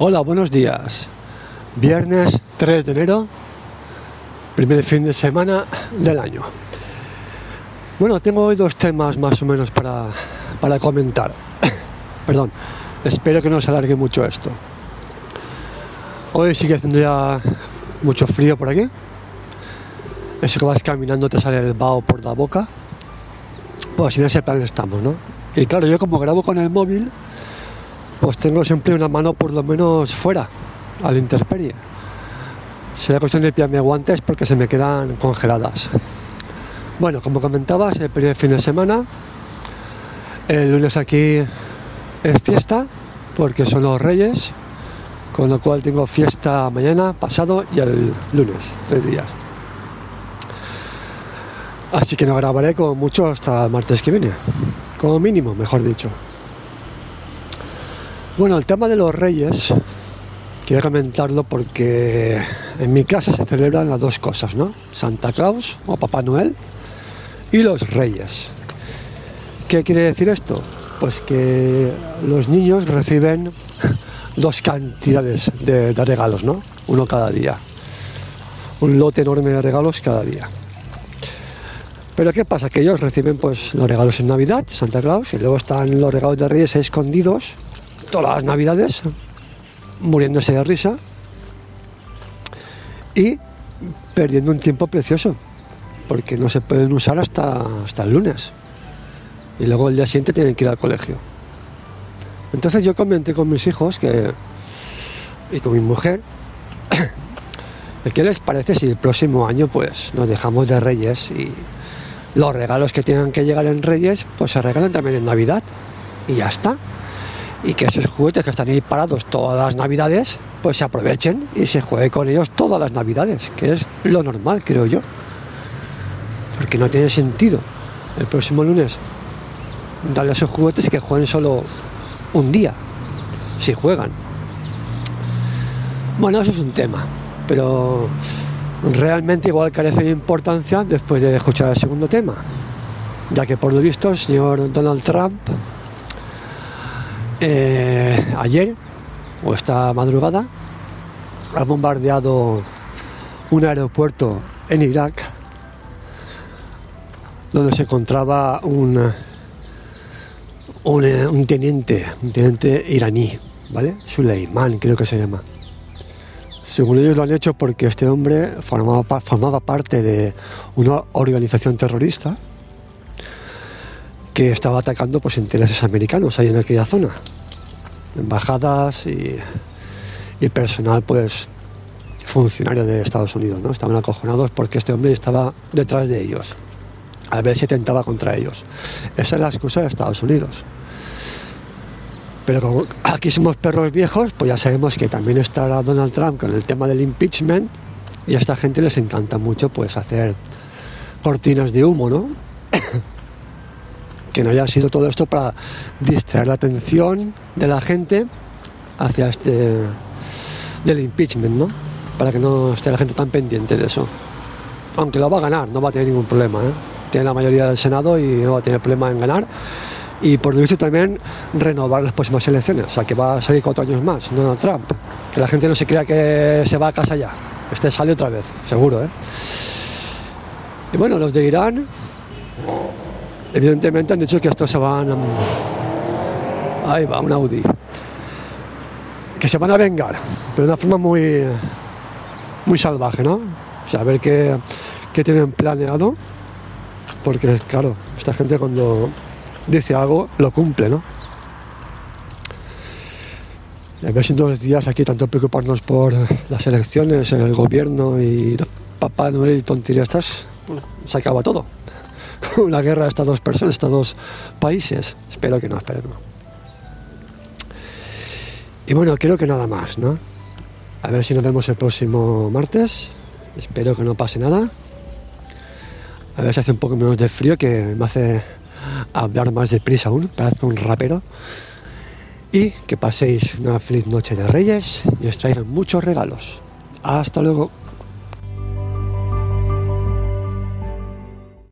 Hola, buenos días. Viernes 3 de enero, primer fin de semana del año. Bueno, tengo hoy dos temas más o menos para, para comentar. Perdón, espero que no se alargue mucho esto. Hoy sigue haciendo ya mucho frío por aquí. Eso que vas caminando te sale el vaho por la boca. Pues en ese plan estamos, ¿no? Y claro, yo como grabo con el móvil, pues tengo siempre una mano por lo menos fuera, a la intemperie. Será cuestión de pillarme guantes porque se me quedan congeladas. Bueno, como comentabas, el primer fin de semana, el lunes aquí es fiesta porque son los reyes, con lo cual tengo fiesta mañana, pasado y el lunes, tres días. Así que no grabaré como mucho hasta martes que viene, como mínimo, mejor dicho. Bueno, el tema de los reyes, quiero comentarlo porque en mi casa se celebran las dos cosas, ¿no? Santa Claus o Papá Noel y los reyes. ¿Qué quiere decir esto? Pues que los niños reciben dos cantidades de, regalos, ¿no? Uno cada día. Un lote enorme de regalos cada día. Pero ¿qué pasa? Que ellos reciben pues los regalos en Navidad, Santa Claus, y luego están los regalos de Reyes escondidos todas las navidades muriéndose de risa y perdiendo un tiempo precioso porque no se pueden usar hasta, hasta el lunes. Y luego el día siguiente tienen que ir al colegio. Entonces yo comenté con mis hijos que y con mi mujer ¿qué les parece si el próximo año pues nos dejamos de reyes y los regalos que tengan que llegar en reyes pues se regalan también en navidad. Y ya está y que esos juguetes que están ahí parados todas las navidades, pues se aprovechen y se juegue con ellos todas las navidades, que es lo normal, creo yo. Porque no tiene sentido el próximo lunes darle a esos juguetes que jueguen solo un día, si juegan. Bueno, eso es un tema, pero realmente igual carece de importancia después de escuchar el segundo tema, ya que por lo visto el señor Donald Trump eh, ayer o esta madrugada ha bombardeado un aeropuerto en Irak donde se encontraba un, un, un teniente, iraní, ¿vale? Suleiman creo que se llama. Según ellos lo han hecho porque este hombre formaba parte de una organización terrorista que estaba atacando pues intereses americanos ahí en aquella zona. Embajadas y, y personal pues funcionario de Estados Unidos no estaban acojonados porque este hombre estaba detrás de ellos a ver si atentaba contra ellos. Esa es la excusa de Estados Unidos. Pero como aquí somos perros viejos pues ya sabemos que también estará Donald Trump con el tema del impeachment y a esta gente les encanta mucho pues hacer cortinas de humo no que no haya sido todo esto para distraer la atención de la gente hacia este del impeachment, ¿no? Para que no esté la gente tan pendiente de eso. Aunque lo va a ganar, no va a tener ningún problema, ¿eh? Tiene la mayoría del Senado y no va a tener problema en ganar. Y por lo visto también renovar las próximas elecciones, o sea que va a salir cuatro años más, Donald Trump. Que la gente no se crea que se va a casa ya. Este sale otra vez, seguro, ¿eh? Y bueno, los de Irán evidentemente han dicho que estos se van a... ahí va un Audi. Que se van a vengar pero de una forma muy muy salvaje no o sea a ver qué, qué tienen planeado porque claro esta gente cuando dice algo lo cumple no a ver si en dos días aquí tanto preocuparnos por las elecciones el gobierno y papá Noel y tonterías estas se acaba todo una guerra de estas dos personas, estos dos países. Espero que no, espero que no. Y bueno, creo que nada más, ¿no? A ver si nos vemos el próximo martes. Espero que no pase nada. A ver si hace un poco menos de frío, que me hace hablar más deprisa aún. Parezco un rapero. Y que paséis una feliz noche de Reyes y os traigan muchos regalos. Hasta luego.